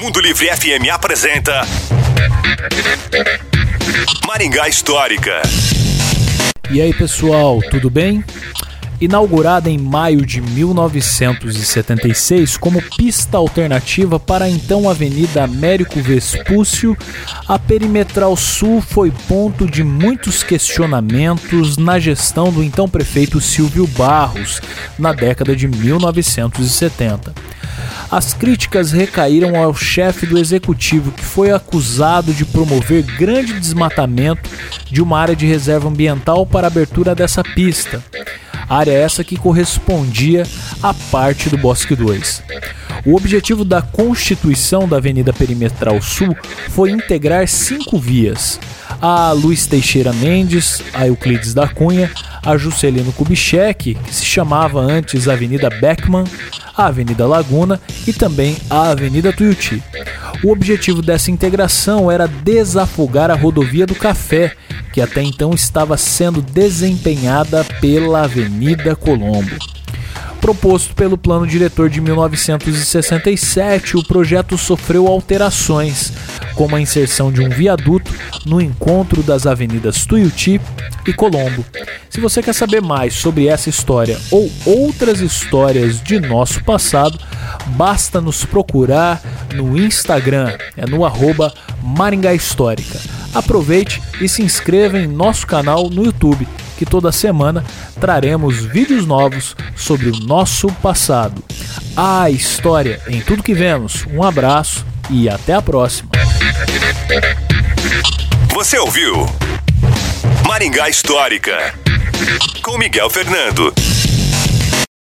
Mundo Livre FM apresenta Maringá Histórica. E aí, pessoal, tudo bem? Inaugurada em maio de 1976 como pista alternativa para a então Avenida Américo Vespúcio, a Perimetral Sul foi ponto de muitos questionamentos na gestão do então prefeito Silvio Barros, na década de 1970. As críticas recaíram ao chefe do executivo, que foi acusado de promover grande desmatamento de uma área de reserva ambiental para a abertura dessa pista área essa que correspondia à parte do Bosque 2. O objetivo da constituição da Avenida Perimetral Sul foi integrar cinco vias: a Luiz Teixeira Mendes, a Euclides da Cunha, a Juscelino Kubitschek, que se chamava antes Avenida Beckman, a Avenida Laguna e também a Avenida Tuiuti. O objetivo dessa integração era desafogar a rodovia do Café, que até então estava sendo desempenhada pela Avenida Colombo. Proposto pelo plano diretor de 1967, o projeto sofreu alterações, como a inserção de um viaduto no encontro das avenidas Tuiuti e Colombo. Se você quer saber mais sobre essa história ou outras histórias de nosso passado, basta nos procurar no Instagram, é no arroba Maringá Histórica. Aproveite e se inscreva em nosso canal no YouTube, que toda semana traremos vídeos novos sobre o nosso passado. A história em tudo que vemos. Um abraço e até a próxima. Você ouviu Maringá Histórica com Miguel Fernando.